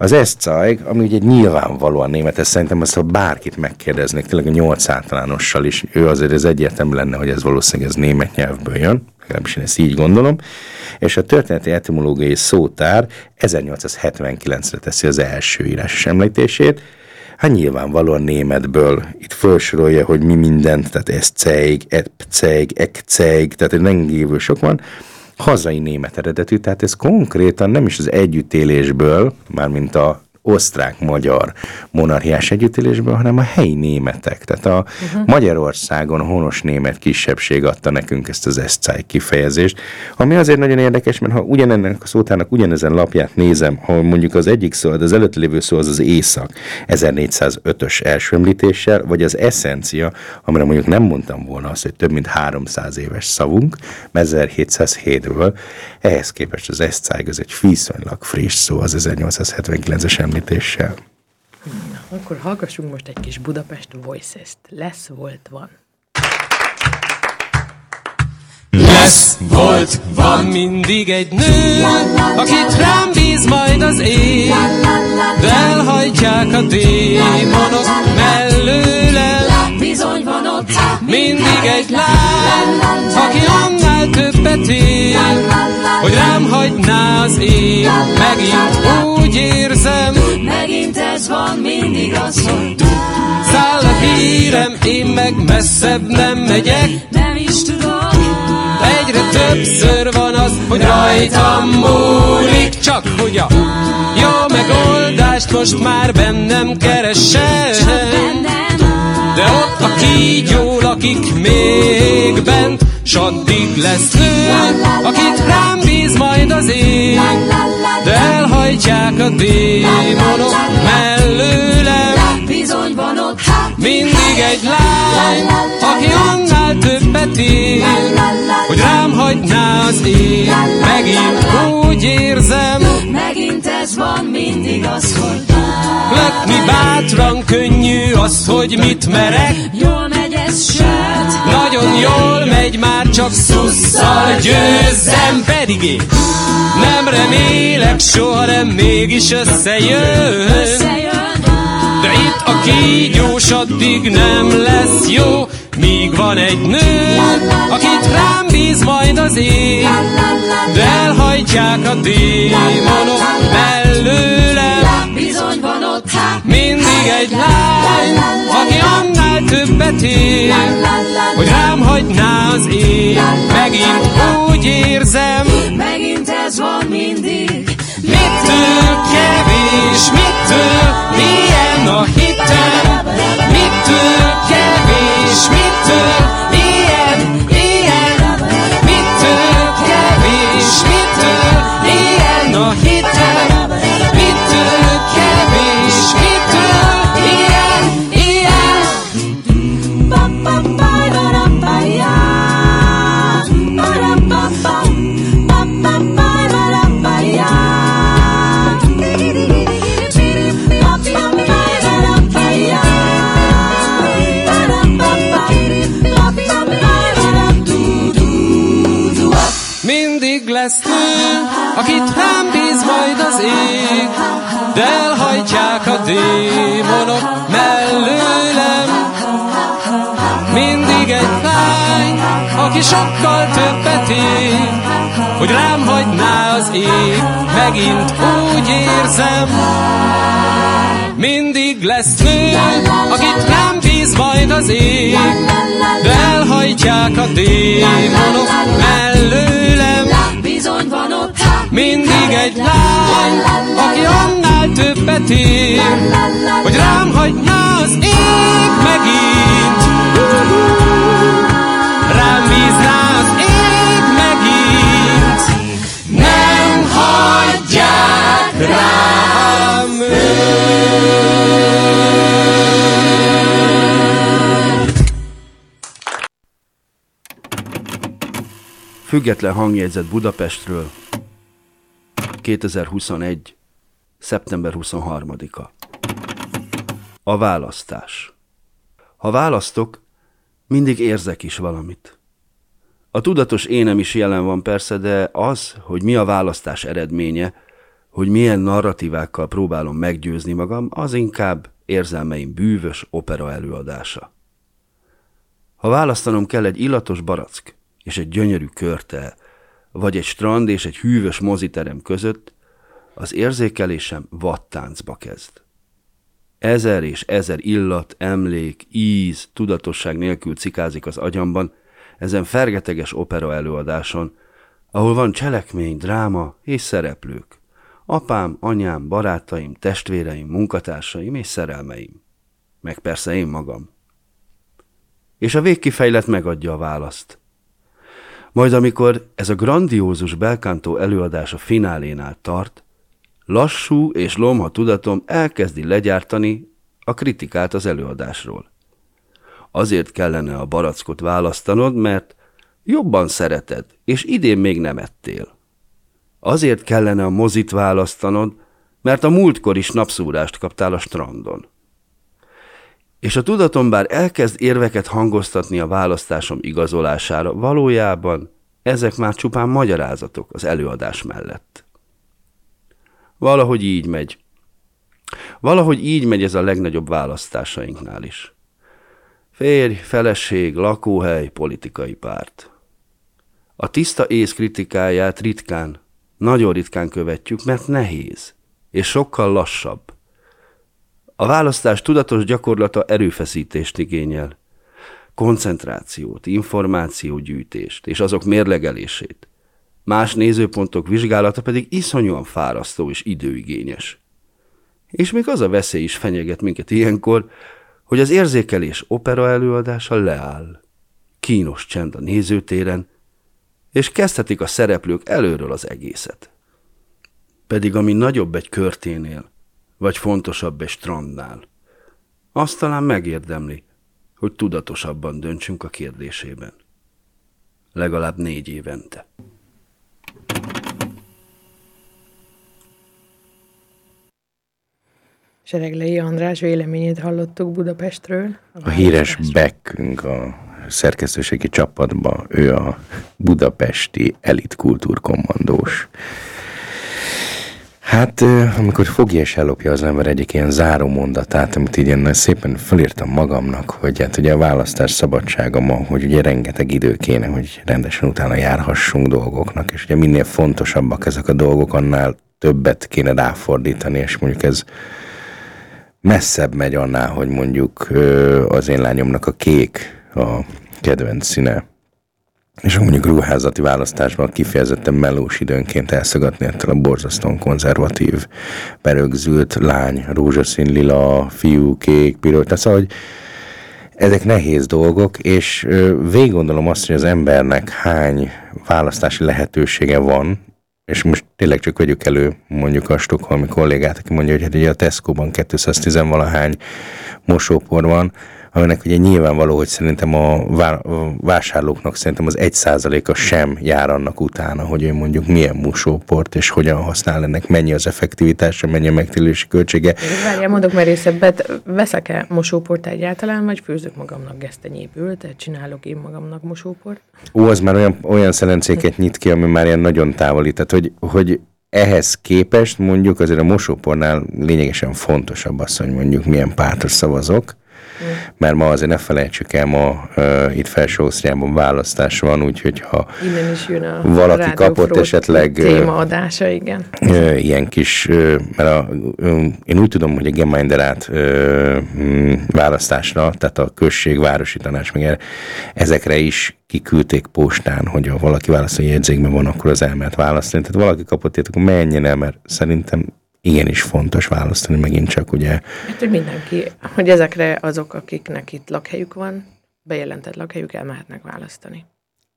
S2: az eszcajg, ami ugye nyilvánvalóan német, ezt szerintem azt, ha bárkit megkérdeznék, tényleg a nyolc általánossal is, ő azért ez egyértelmű lenne, hogy ez valószínűleg ez német nyelvből jön, legalábbis én ezt így gondolom, és a történeti etimológiai szótár 1879-re teszi az első írásos említését, Hát nyilvánvalóan németből itt felsorolja, hogy mi mindent, tehát ez ceig, epceig, ekceig, tehát egy rendkívül sok van, hazai német eredetű, tehát ez konkrétan nem is az együttélésből, mármint a osztrák-magyar monarchiás együttélésből, hanem a helyi németek. Tehát a uh-huh. Magyarországon honos német kisebbség adta nekünk ezt az eszcáj kifejezést, ami azért nagyon érdekes, mert ha ugyanennek a szótának ugyanezen lapját nézem, ha mondjuk az egyik szó, az előtt lévő szó az az észak 1405-ös első említéssel, vagy az eszencia, amire mondjuk nem mondtam volna azt, hogy több mint 300 éves szavunk, 1707-ből, ehhez képest az eszcáj az egy viszonylag friss szó az 1879-es említéssel.
S3: Na, akkor hallgassunk most egy kis Budapest Voices-t. Lesz, volt, van.
S6: Lesz, volt, van mindig egy nő, akit rám bíz majd az ég, de elhajtják a démonok mellőle. Bizony van ott mindig egy lány, aki annál többet rám hagyná az ég. Megint úgy érzem, megint ez van mindig az, hogy Száll a hírem, én meg messzebb nem megyek, nem is tudom. Egyre többször van az, hogy rajtam múlik, csak hogy a jó megoldást most már bennem keresel. De ott a kígyó lakik még bent, s addig lesz nő, akit rám bíz majd az ég. De elhajtják a démonok mellőlem. Bizony van ott mindig egy lány, aki annál többet él, hogy rám hagyná az ég. Megint úgy érzem, megint ez van mindig az, hogy Lökni bátran könnyű az, hogy mit merek. Jól ez nagyon jól megy, már csak szusszal győzzem, pedig én nem remélek, soha nem mégis összejön. összejön. De itt a kígyós addig nem lesz jó, Míg van egy nő, akit rám bíz majd az ég, de elhajtják a démonok mellőlem. Bizony van mindig egy lány, aki annál többet él, hogy rám hagyná az ég. Megint úgy érzem, megint ez van mindig. Mitől kevés, mitől milyen a hitem, mitől kevés, mitől Nő, akit nem bíz majd az ég, de elhajtják a démonok mellőlem. Mindig egy lány, aki annál többet ér, hogy rám hagyná az ég megint. Rám bízná az ég megint. Nem hagyják rám
S7: Független hangjegyzet Budapestről 2021. szeptember 23-a A választás Ha választok, mindig érzek is valamit. A tudatos énem is jelen van persze, de az, hogy mi a választás eredménye, hogy milyen narratívákkal próbálom meggyőzni magam, az inkább érzelmeim bűvös opera előadása. Ha választanom kell egy illatos barack és egy gyönyörű körte, vagy egy strand és egy hűvös moziterem között, az érzékelésem vattáncba kezd. Ezer és ezer illat, emlék, íz, tudatosság nélkül cikázik az agyamban, ezen fergeteges opera előadáson, ahol van cselekmény, dráma és szereplők. Apám, anyám, barátaim, testvéreim, munkatársaim és szerelmeim. Meg persze én magam. És a végkifejlet megadja a választ. Majd amikor ez a grandiózus belkántó előadás a finálénál tart, lassú és lomha tudatom elkezdi legyártani a kritikát az előadásról. Azért kellene a barackot választanod, mert jobban szereted, és idén még nem ettél. Azért kellene a mozit választanod, mert a múltkor is napszúrást kaptál a strandon. És a tudatom bár elkezd érveket hangoztatni a választásom igazolására, valójában ezek már csupán magyarázatok az előadás mellett. Valahogy így megy. Valahogy így megy ez a legnagyobb választásainknál is. Férj, feleség, lakóhely, politikai párt. A tiszta ész kritikáját ritkán, nagyon ritkán követjük, mert nehéz, és sokkal lassabb. A választás tudatos gyakorlata erőfeszítést igényel. Koncentrációt, információgyűjtést és azok mérlegelését. Más nézőpontok vizsgálata pedig iszonyúan fárasztó és időigényes. És még az a veszély is fenyeget minket ilyenkor, hogy az érzékelés opera előadása leáll. Kínos csend a nézőtéren, és kezdhetik a szereplők előről az egészet. Pedig ami nagyobb egy körténél, vagy fontosabb egy strandnál, azt talán megérdemli, hogy tudatosabban döntsünk a kérdésében. Legalább négy évente.
S3: Sereglei András véleményét hallottuk Budapestről.
S2: A, a híres Beckünk a szerkesztőségi csapatban, ő a budapesti elit kultúrkommandós. Hát, amikor fogja és ellopja az ember egyik ilyen záró mondatát, amit így én szépen felírtam magamnak, hogy hát ugye a választás szabadsága ma, hogy ugye rengeteg idő kéne, hogy rendesen utána járhassunk dolgoknak, és ugye minél fontosabbak ezek a dolgok, annál többet kéne ráfordítani, és mondjuk ez messzebb megy annál, hogy mondjuk az én lányomnak a kék a kedvenc színe, és mondjuk ruházati választásban kifejezetten melós időnként elszagadni ettől a borzasztóan konzervatív, berögzült lány, rózsaszín, lila, fiú, kék, piros, tehát szóval, hogy ezek nehéz dolgok, és végig gondolom azt, hogy az embernek hány választási lehetősége van, és most tényleg csak vegyük elő mondjuk a stokholmi kollégát, aki mondja, hogy hát ugye a Tesco-ban 210 valahány mosópor van, aminek ugye nyilvánvaló, hogy szerintem a vásárlóknak szerintem az egy százaléka sem jár annak utána, hogy ő mondjuk milyen musóport és hogyan használ ennek, mennyi az effektivitása, mennyi a megtérülési költsége.
S3: Várjál, mondok részebbet, veszek-e mosóport egyáltalán, vagy főzök magamnak gesztenyéből, tehát csinálok én magamnak mosóport?
S2: Ó, az már olyan, olyan szelencéket nyit ki, ami már ilyen nagyon távoli, tehát hogy, hogy ehhez képest mondjuk azért a mosópornál lényegesen fontosabb az, hogy mondjuk milyen pártot szavazok, mert ma azért ne felejtsük el, ma uh, itt felső Ausztriában választás van, úgyhogy ha
S3: Innen is jön a
S2: valaki kapott esetleg
S3: témaadása, igen.
S2: ö, ilyen kis, ö, mert a, ö, én úgy tudom, hogy a Gemeinderat ö, mm, választásra, tehát a község, városi tanács, meg ezekre is kiküldték postán, hogy ha valaki választói jegyzékben van, akkor az elmehet választani. Tehát valaki kapott ilyet, akkor menjen el, mert szerintem igenis fontos választani, megint csak ugye
S3: Hát, hogy mindenki, hogy ezekre azok, akiknek itt lakhelyük van, bejelentett lakhelyük, elmehetnek választani.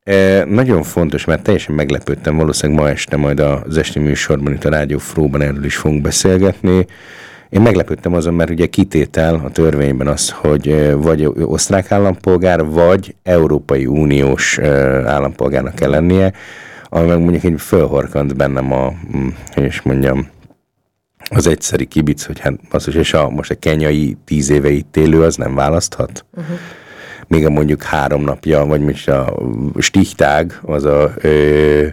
S2: E, nagyon fontos, mert teljesen meglepődtem, valószínűleg ma este majd az esti műsorban, itt a Rádió Fróban erről is fogunk beszélgetni. Én meglepődtem azon, mert ugye kitétel a törvényben az, hogy e, vagy osztrák állampolgár, vagy Európai Uniós e, állampolgárnak kell lennie, ami meg mondjuk egy fölhorkant bennem a, mm, hogy is mondjam, az egyszeri kibic, hogy hát az, és a, most a kenyai tíz éve itt élő, az nem választhat. Uh-huh. Még a mondjuk három napja, vagy most a Stichtag, az a ö,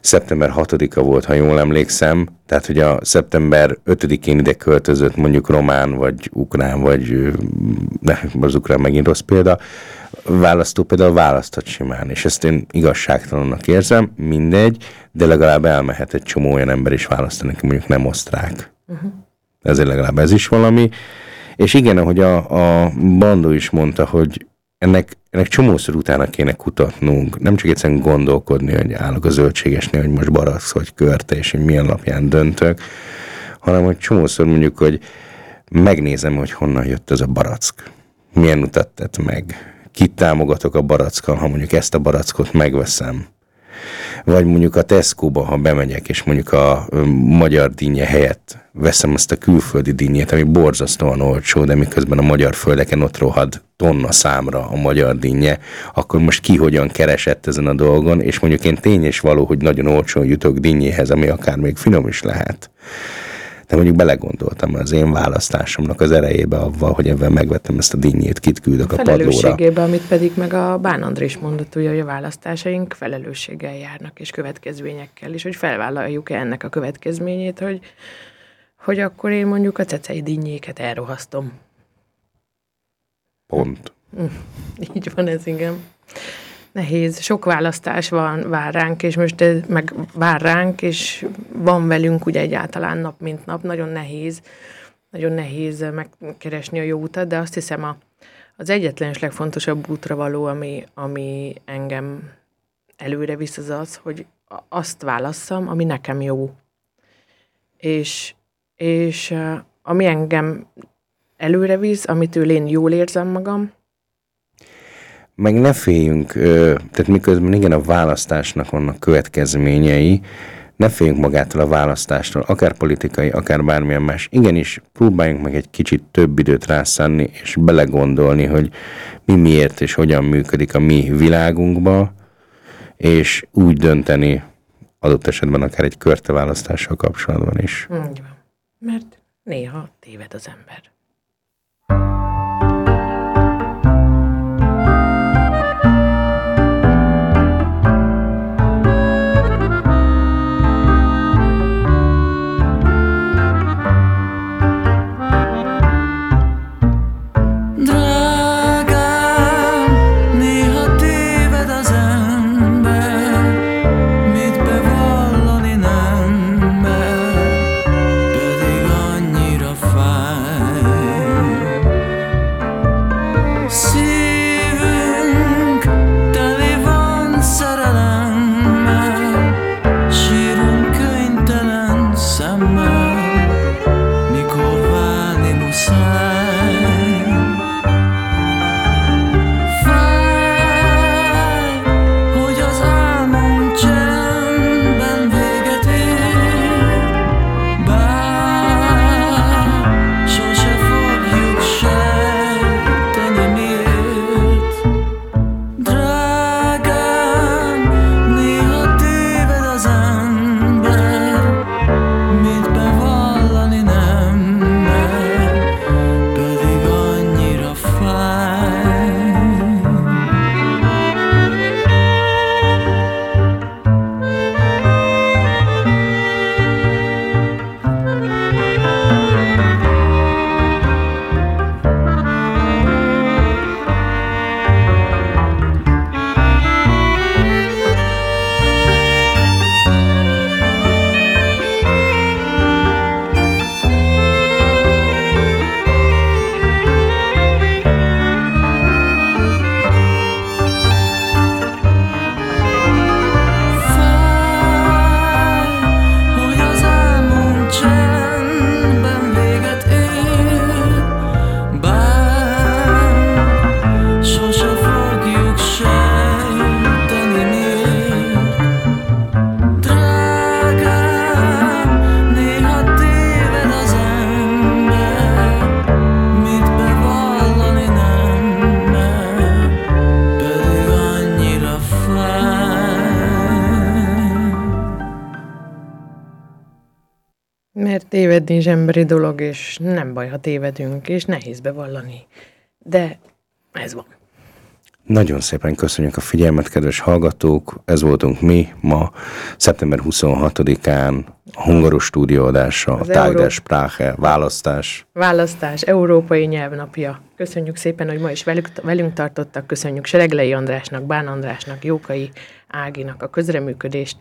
S2: szeptember 6-a volt, ha jól emlékszem, tehát hogy a szeptember 5-én ide költözött mondjuk román, vagy ukrán, vagy ne, az ukrán megint rossz példa, választó például választhat simán, és ezt én igazságtalannak érzem, mindegy, de legalább elmehet egy csomó olyan ember is választani, aki mondjuk nem osztrák. Uh-huh. Ezért legalább ez is valami. És igen, ahogy a, a Bandó is mondta, hogy ennek, ennek csomószor utána kéne kutatnunk, nem csak egyszerűen gondolkodni, hogy állok a zöldségesnél, hogy most barasz vagy körte, és hogy milyen alapján döntök, hanem hogy csomószor mondjuk, hogy megnézem, hogy honnan jött ez a barack. Milyen utat tett meg, kit támogatok a barackkal, ha mondjuk ezt a barackot megveszem. Vagy mondjuk a Tesco-ba, ha bemegyek, és mondjuk a magyar dinnye helyett veszem azt a külföldi dinnyét, ami borzasztóan olcsó, de miközben a magyar földeken ott rohad tonna számra a magyar dinnye, akkor most ki hogyan keresett ezen a dolgon, és mondjuk én tény és való, hogy nagyon olcsón jutok dinnyéhez, ami akár még finom is lehet de mondjuk belegondoltam az én választásomnak az erejébe avval, hogy ebben megvettem ezt a dinnyét, kit küldök a, a padlóra.
S3: Amit pedig meg a Bán Andrés mondott, ugye, hogy a választásaink felelősséggel járnak, és következményekkel, és hogy felvállaljuk-e ennek a következményét, hogy, hogy akkor én mondjuk a cecei dinnyéket elrohasztom.
S2: Pont.
S3: Így van ez, igen. Nehéz, sok választás van, vár ránk, és most ez meg vár ránk, és van velünk ugye egyáltalán nap mint nap, nagyon nehéz, nagyon nehéz megkeresni a jó utat, de azt hiszem a, az egyetlen és legfontosabb útra való, ami, ami engem előre visz, az az, hogy azt válasszam, ami nekem jó. És, és ami engem előre visz, amitől én jól érzem magam,
S2: Meg ne féljünk, tehát miközben igen a választásnak vannak következményei, ne féljünk magától a választástól, akár politikai, akár bármilyen más. Igenis, próbáljunk meg egy kicsit több időt rászánni, és belegondolni, hogy mi miért és hogyan működik a mi világunkba, és úgy dönteni adott esetben akár egy körteválasztással kapcsolatban is.
S3: Így van. Mert néha téved az ember. Tévedni is emberi dolog, és nem baj, ha tévedünk, és nehéz bevallani. De ez van.
S2: Nagyon szépen köszönjük a figyelmet, kedves hallgatók! Ez voltunk mi ma, szeptember 26-án, a Hungaros stúdióadása, a Tag der Sprache, választás.
S3: Választás, Európai Nyelvnapja. Köszönjük szépen, hogy ma is velük, velünk tartottak. Köszönjük Sereglei Andrásnak, Bán Andrásnak, Jókai Áginak a közreműködést.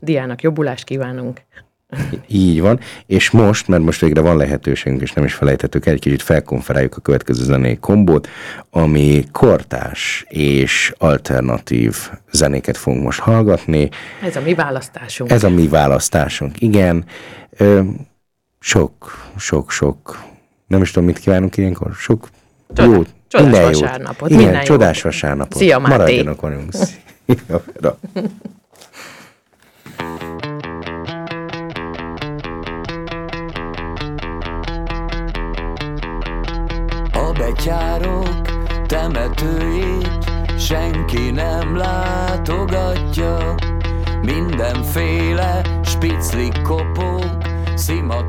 S3: Diának jobbulást kívánunk.
S2: Így van, és most, mert most végre van lehetőségünk, és nem is felejtettük el, egy kicsit felkonferáljuk a következő zenei kombót, ami kortás és alternatív zenéket fogunk most hallgatni.
S3: Ez a mi választásunk.
S2: Ez a mi választásunk, igen. Ö, sok, sok, sok, nem is tudom, mit kívánunk ilyenkor, sok
S3: Csoda,
S2: jót,
S3: csodás
S2: minden jót.
S3: vasárnapot,
S2: Igen,
S3: minden
S2: csodás
S3: jót.
S2: vasárnapot.
S3: Szia, Máté.
S2: Maradjanak velünk. Szia.
S1: betyárok temetőjét senki nem látogatja. Mindenféle spiclik kopók, szimat